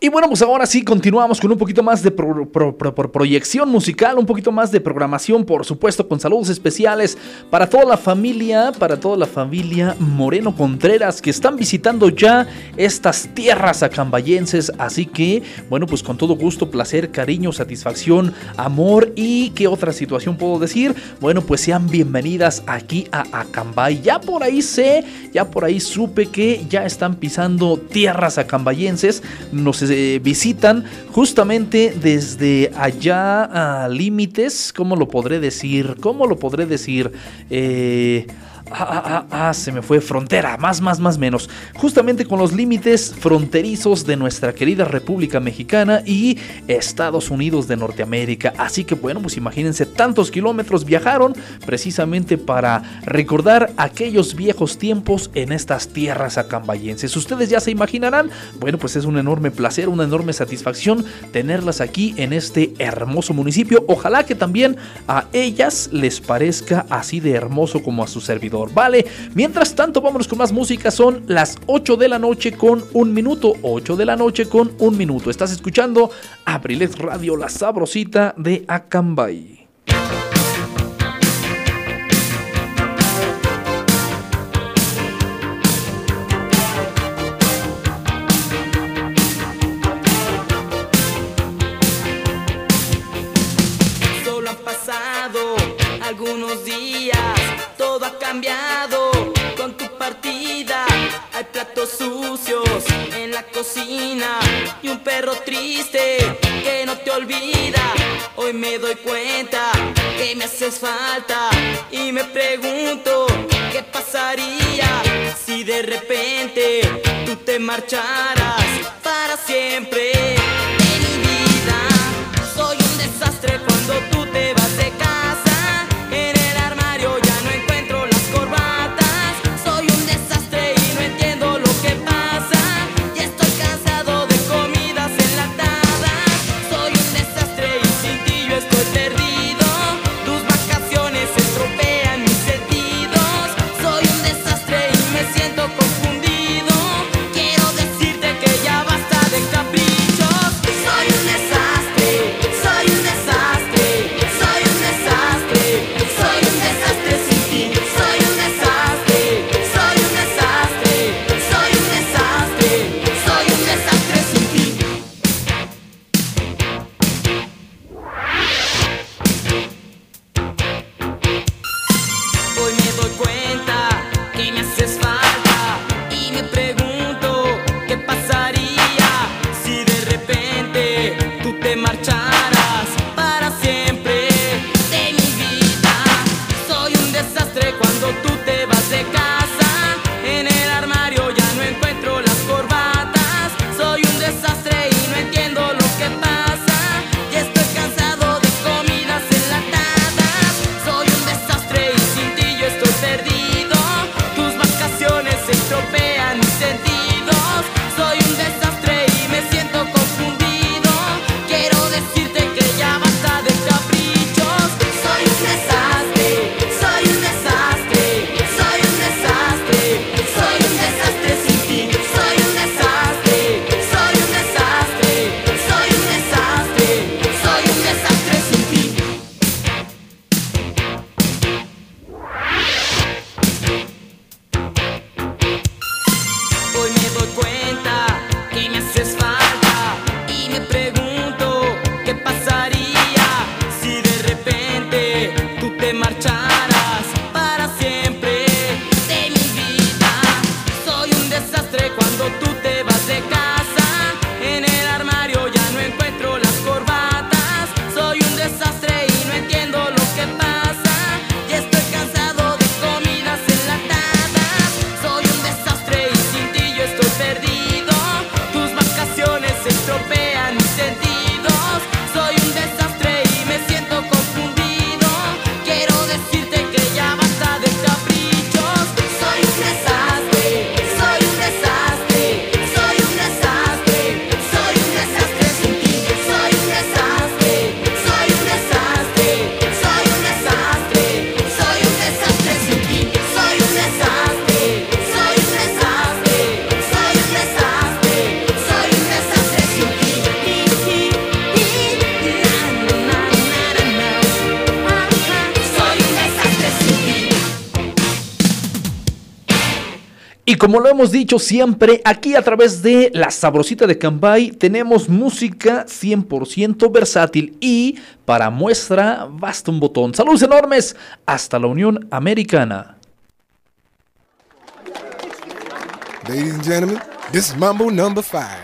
Y bueno, pues ahora sí continuamos con un poquito más de pro- pro- pro- pro- proyección musical, un poquito más de programación, por supuesto, con saludos especiales para toda la familia, para toda la familia Moreno Contreras que están visitando ya estas tierras acambayenses. Así que, bueno, pues con todo gusto, placer, cariño, satisfacción, amor y qué otra situación puedo decir. Bueno, pues sean bienvenidas aquí a Acambay. Ya por ahí sé, ya por ahí supe que ya están pisando tierras acambayenses. Nos visitan justamente desde allá a límites. ¿Cómo lo podré decir? ¿Cómo lo podré decir? Eh, Ah, ah, ah, ah, se me fue frontera, más, más, más, menos. Justamente con los límites fronterizos de nuestra querida República Mexicana y Estados Unidos de Norteamérica. Así que bueno, pues imagínense tantos kilómetros viajaron precisamente para recordar aquellos viejos tiempos en estas tierras acambayenses. Ustedes ya se imaginarán, bueno, pues es un enorme placer, una enorme satisfacción tenerlas aquí en este hermoso municipio. Ojalá que también a ellas les parezca así de hermoso como a su servidor. Vale, mientras tanto, vámonos con más música. Son las 8 de la noche con un minuto. 8 de la noche con un minuto. Estás escuchando Abrilex Radio, la sabrosita de Acambay. Falta Como lo hemos dicho siempre, aquí a través de La Sabrosita de Cambay tenemos música 100% versátil y para muestra basta un botón. Saludos enormes hasta la Unión Americana. Ladies and gentlemen, this is Mambo number Five.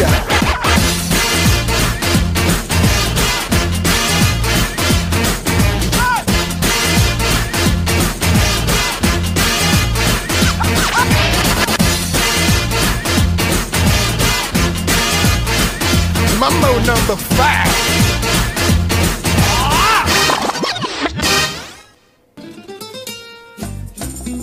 touch the sky. Mambo number five.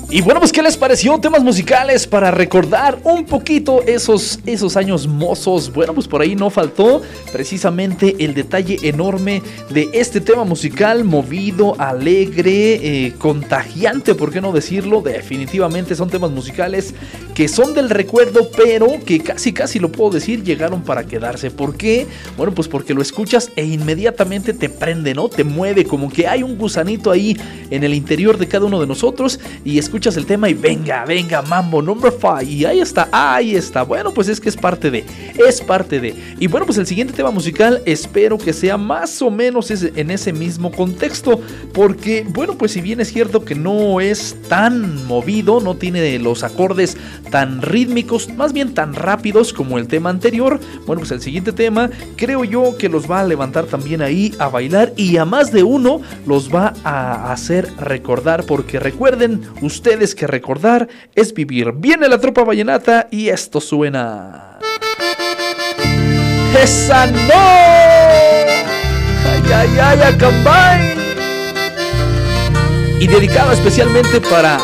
Y bueno, pues ¿qué les pareció? Temas musicales para recordar un poquito esos, esos años mozos. Bueno, pues por ahí no faltó precisamente el detalle enorme de este tema musical, movido, alegre, eh, contagiante, ¿por qué no decirlo? Definitivamente son temas musicales que son del recuerdo, pero que casi casi lo puedo decir, llegaron para quedarse. ¿Por qué? Bueno, pues porque lo escuchas e inmediatamente te prende, ¿no? Te mueve, como que hay un gusanito ahí en el interior de cada uno de nosotros y escuchas el tema y venga, venga, mambo number 5 y ahí está, ahí está. Bueno, pues es que es parte de, es parte de. Y bueno, pues el siguiente tema musical espero que sea más o menos en ese mismo contexto, porque bueno, pues si bien es cierto que no es tan movido, no tiene los acordes tan rítmicos, más bien tan rápidos como el tema anterior, bueno, pues el siguiente tema creo yo que los va a levantar también ahí a bailar y a más de uno los va a hacer recordar, porque recuerden ustedes ustedes que recordar es vivir. Viene la tropa vallenata y esto suena. ¡Esa ¡Ay, ay, ay, acambay! Y dedicado especialmente para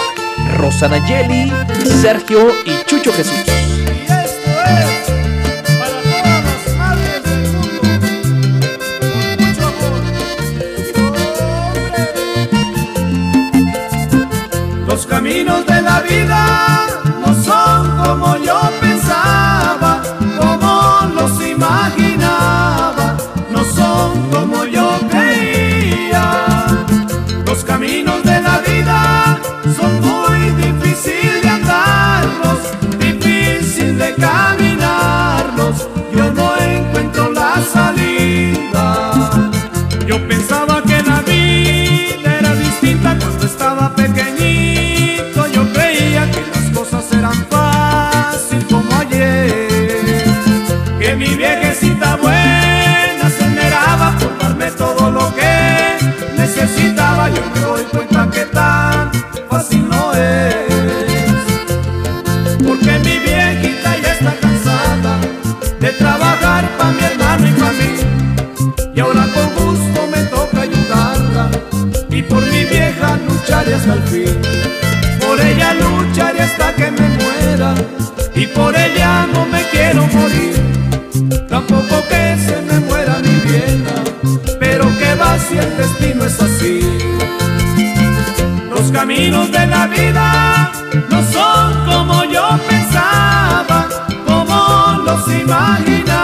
Rosana Yeli, Sergio y Chucho Jesús. Los caminos de la vida no son como yo el destino es así. Los caminos de la vida no son como yo pensaba, como los imaginaba.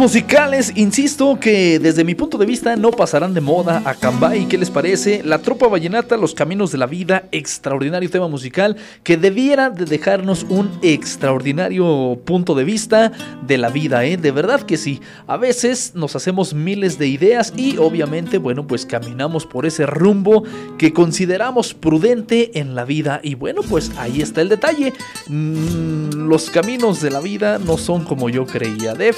Musicales, insisto que desde mi punto de vista no pasarán de moda a Cambay. ¿Qué les parece? La tropa vallenata, Los Caminos de la Vida, extraordinario tema musical que debiera de dejarnos un extraordinario punto de vista de la vida, ¿eh? De verdad que sí. A veces nos hacemos miles de ideas y obviamente, bueno, pues caminamos por ese rumbo que consideramos prudente en la vida. Y bueno, pues ahí está el detalle. Mm, los caminos de la vida no son como yo creía. De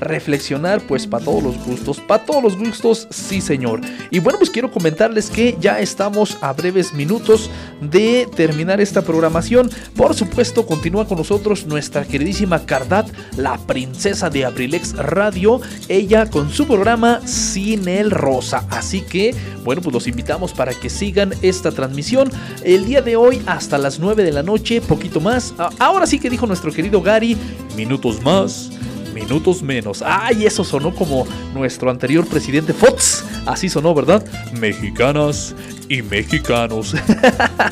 reflexionar pues para todos los gustos, para todos los gustos, sí señor. Y bueno, pues quiero comentarles que ya estamos a breves minutos de terminar esta programación. Por supuesto, continúa con nosotros nuestra queridísima Cardat, la princesa de Abrilex Radio, ella con su programa Sin el Rosa. Así que, bueno, pues los invitamos para que sigan esta transmisión el día de hoy hasta las 9 de la noche, poquito más. Ahora sí que dijo nuestro querido Gary, minutos más minutos menos. Ay, eso sonó como nuestro anterior presidente Fox. Así sonó, ¿verdad? Mexicanas y mexicanos.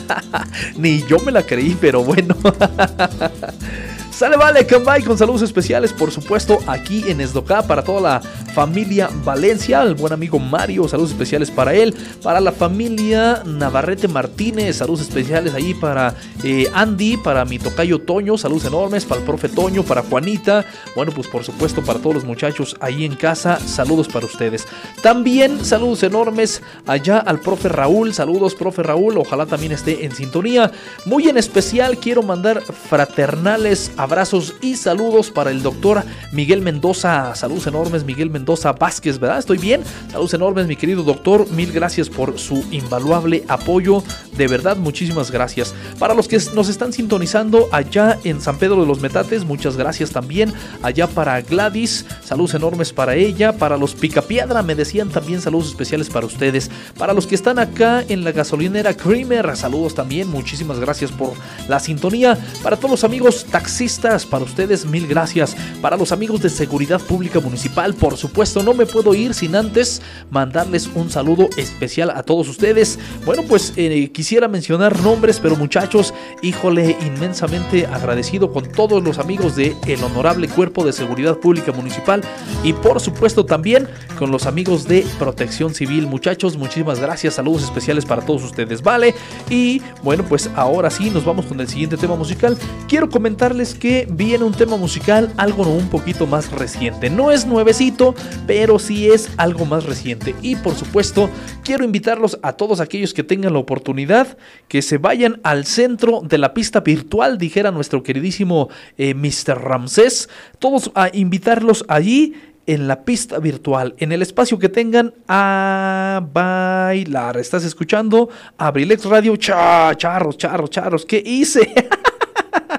Ni yo me la creí, pero bueno. Sale, vale, Cambay con saludos especiales, por supuesto, aquí en Esdocá para toda la familia Valencia, el buen amigo Mario, saludos especiales para él, para la familia Navarrete Martínez, saludos especiales ahí para eh, Andy, para mi tocayo Toño, saludos enormes, para el profe Toño, para Juanita, bueno, pues por supuesto para todos los muchachos ahí en casa, saludos para ustedes. También saludos enormes allá al profe Raúl, saludos profe Raúl, ojalá también esté en sintonía. Muy en especial quiero mandar fraternales a Abrazos y saludos para el doctor Miguel Mendoza. Saludos enormes, Miguel Mendoza Vázquez, ¿verdad? ¿Estoy bien? Saludos enormes, mi querido doctor. Mil gracias por su invaluable apoyo. De verdad, muchísimas gracias. Para los que nos están sintonizando allá en San Pedro de los Metates, muchas gracias también. Allá para Gladys, saludos enormes para ella. Para los Picapiedra, me decían también saludos especiales para ustedes. Para los que están acá en la gasolinera Creamer, saludos también. Muchísimas gracias por la sintonía. Para todos los amigos taxistas, para ustedes mil gracias. Para los amigos de Seguridad Pública Municipal, por supuesto, no me puedo ir sin antes mandarles un saludo especial a todos ustedes. Bueno, pues eh, quisiera mencionar nombres, pero muchachos, híjole, inmensamente agradecido con todos los amigos de el Honorable Cuerpo de Seguridad Pública Municipal y por supuesto también con los amigos de Protección Civil. Muchachos, muchísimas gracias. Saludos especiales para todos ustedes, ¿vale? Y bueno, pues ahora sí, nos vamos con el siguiente tema musical. Quiero comentarles que que viene un tema musical algo un poquito más reciente. No es nuevecito, pero sí es algo más reciente. Y por supuesto, quiero invitarlos a todos aquellos que tengan la oportunidad que se vayan al centro de la pista virtual, dijera nuestro queridísimo eh, Mr. Ramsés. Todos a invitarlos allí en la pista virtual, en el espacio que tengan a bailar. ¿Estás escuchando? Abrilex Radio. Cha, charros, charros, charros. ¿Qué hice?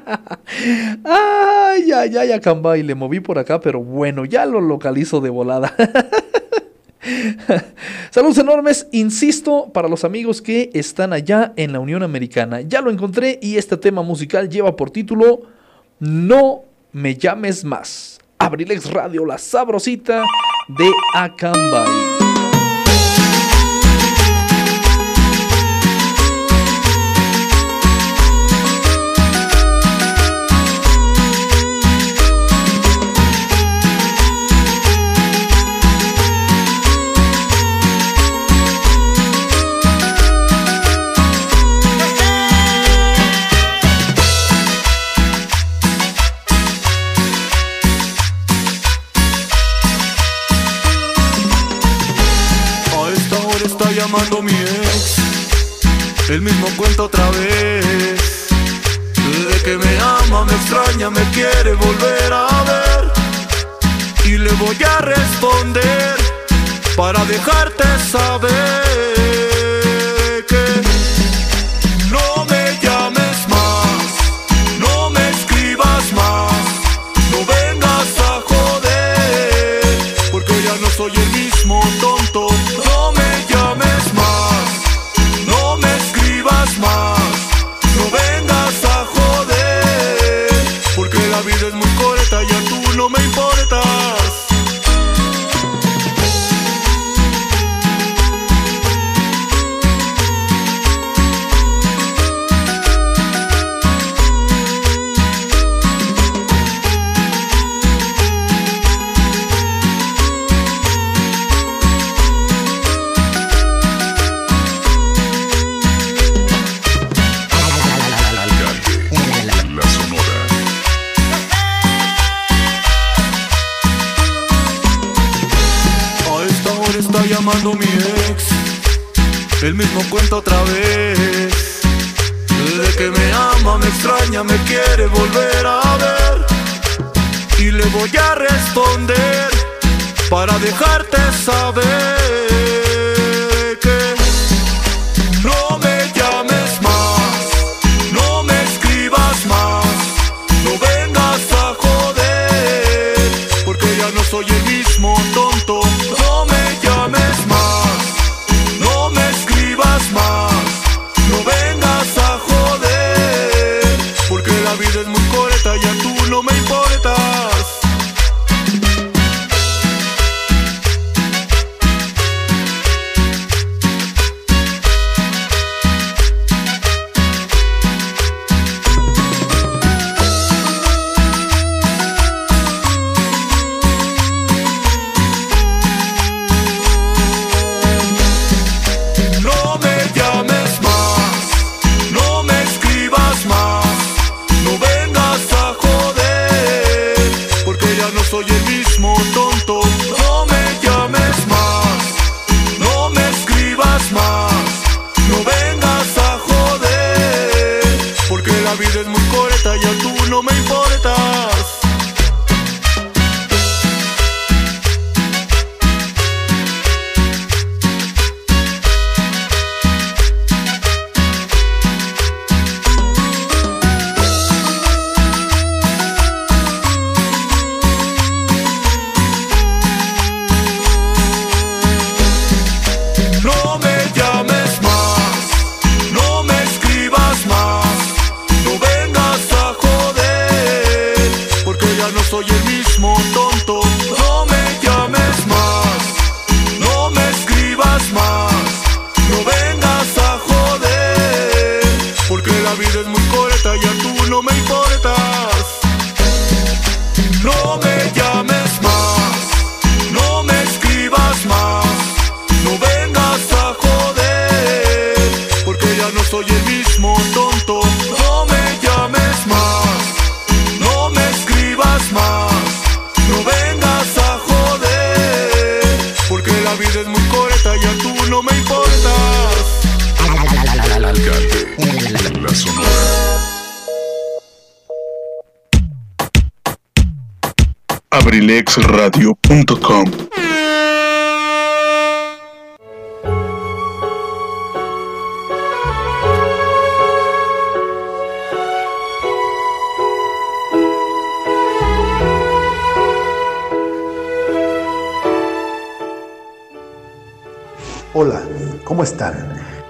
ay, ay, ay, Acamba, y le moví por acá, pero bueno, ya lo localizo de volada. Saludos enormes, insisto, para los amigos que están allá en la Unión Americana. Ya lo encontré y este tema musical lleva por título No me llames más. Abrilex Radio, la sabrosita de Acambay. Mi ex. El mismo cuento otra vez. De que me ama, me extraña, me quiere volver a ver. Y le voy a responder para dejarte saber. Porque ya no soy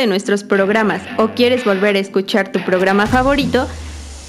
de nuestros programas o quieres volver a escuchar tu programa favorito?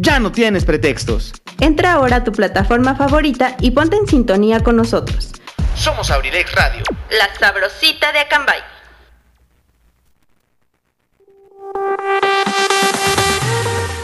Ya no tienes pretextos. Entra ahora a tu plataforma favorita y ponte en sintonía con nosotros. Somos Abrilex Radio. La sabrosita de Acambay.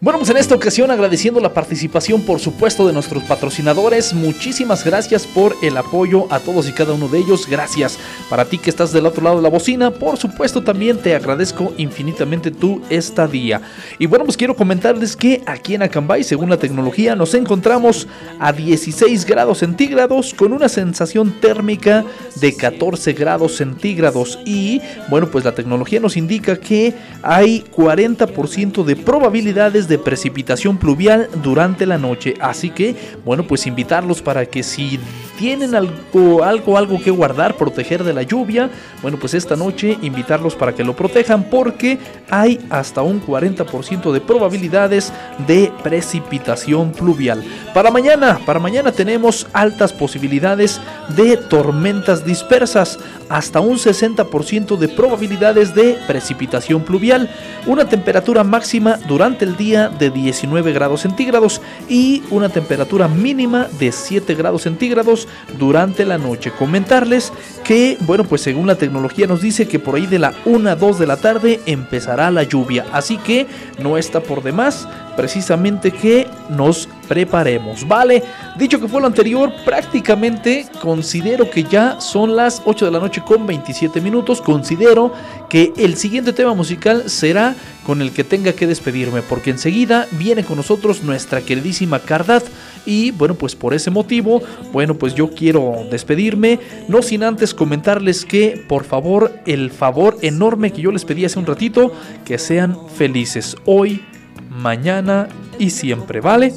Bueno, pues en esta ocasión agradeciendo la participación, por supuesto, de nuestros patrocinadores. Muchísimas gracias por el apoyo a todos y cada uno de ellos. Gracias para ti que estás del otro lado de la bocina. Por supuesto, también te agradezco infinitamente tu estadía. Y bueno, pues quiero comentarles que aquí en Acambay, según la tecnología, nos encontramos a 16 grados centígrados con una sensación térmica de 14 grados centígrados. Y bueno, pues la tecnología nos indica que hay 40% de probabilidades de precipitación pluvial durante la noche. Así que, bueno, pues invitarlos para que si tienen algo, algo, algo que guardar, proteger de la lluvia, bueno, pues esta noche invitarlos para que lo protejan porque hay hasta un 40% de probabilidades de precipitación pluvial. Para mañana, para mañana tenemos altas posibilidades de tormentas dispersas, hasta un 60% de probabilidades de precipitación pluvial, una temperatura máxima durante el día de 19 grados centígrados y una temperatura mínima de 7 grados centígrados durante la noche. Comentarles que, bueno, pues según la tecnología nos dice que por ahí de la 1 a 2 de la tarde empezará la lluvia, así que no está por demás precisamente que nos preparemos, ¿vale? Dicho que fue lo anterior, prácticamente considero que ya son las 8 de la noche con 27 minutos. Considero que el siguiente tema musical será con el que tenga que despedirme, porque enseguida viene con nosotros nuestra queridísima Cardat. Y bueno, pues por ese motivo, bueno, pues yo quiero despedirme, no sin antes comentarles que, por favor, el favor enorme que yo les pedí hace un ratito, que sean felices hoy, mañana y siempre, ¿vale?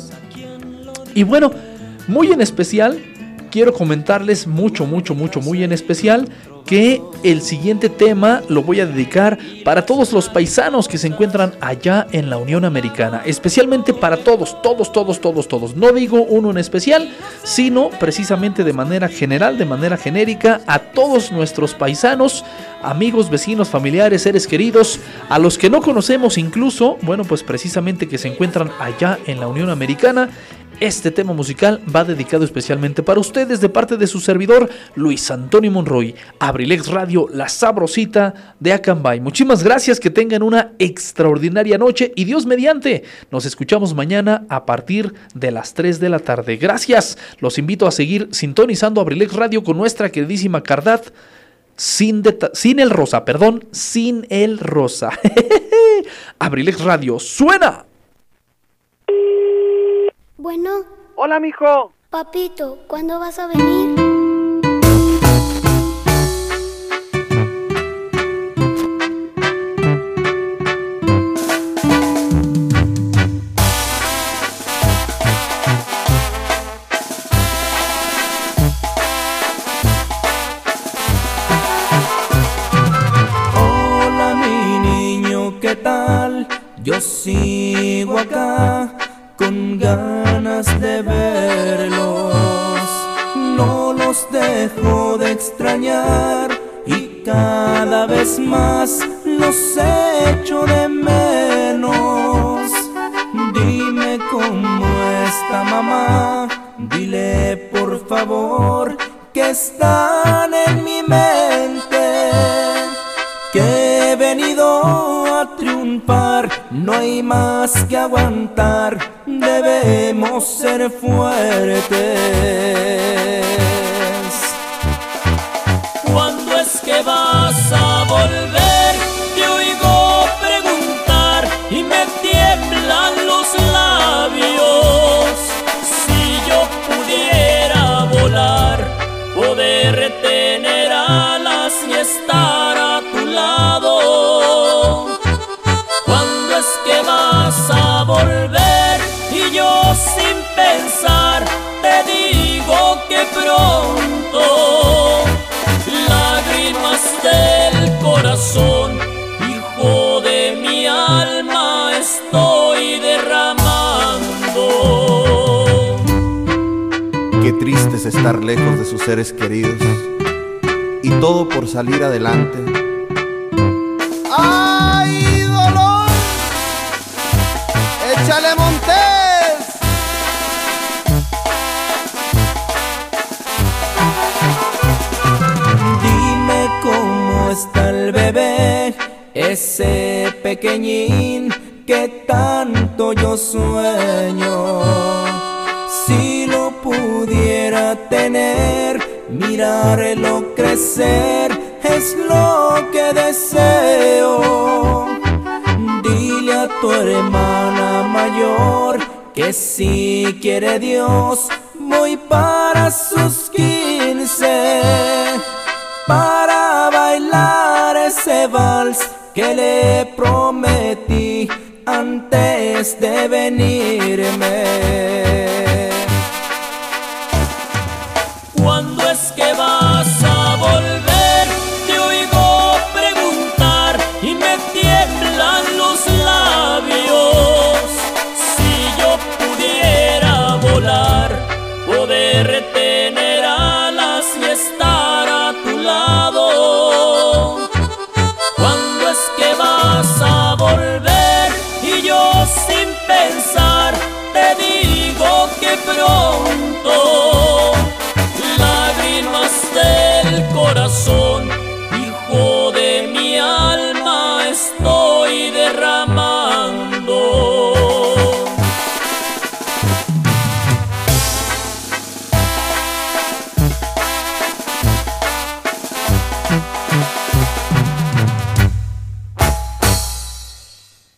Y bueno, muy en especial, quiero comentarles mucho, mucho, mucho, muy en especial que el siguiente tema lo voy a dedicar para todos los paisanos que se encuentran allá en la Unión Americana, especialmente para todos, todos, todos, todos, todos. No digo uno en especial, sino precisamente de manera general, de manera genérica, a todos nuestros paisanos, amigos, vecinos, familiares, seres queridos, a los que no conocemos incluso, bueno, pues precisamente que se encuentran allá en la Unión Americana este tema musical va dedicado especialmente para ustedes de parte de su servidor Luis Antonio Monroy, Abrilex Radio, la sabrosita de Acambay. Muchísimas gracias, que tengan una extraordinaria noche y Dios mediante, nos escuchamos mañana a partir de las 3 de la tarde. Gracias, los invito a seguir sintonizando Abrilex Radio con nuestra queridísima Cardat. Sin, sin el rosa, perdón, sin el rosa. Abrilex Radio, suena. Bueno. Hola, mijo. Papito, ¿cuándo vas a venir? Más los echo de menos. Dime cómo está mamá, dile por favor que están en mi mente que he venido a triunfar, no hay más que aguantar, debemos ser fuertes. Estar lejos de sus seres queridos. Y todo por salir adelante. ¡Ay, dolor! ¡Échale Montes! Dime cómo está el bebé, ese pequeñín mirarlo crecer es lo que deseo. Dile a tu hermana mayor que si quiere Dios, voy para sus quince para bailar ese vals que le prometí antes de venirme.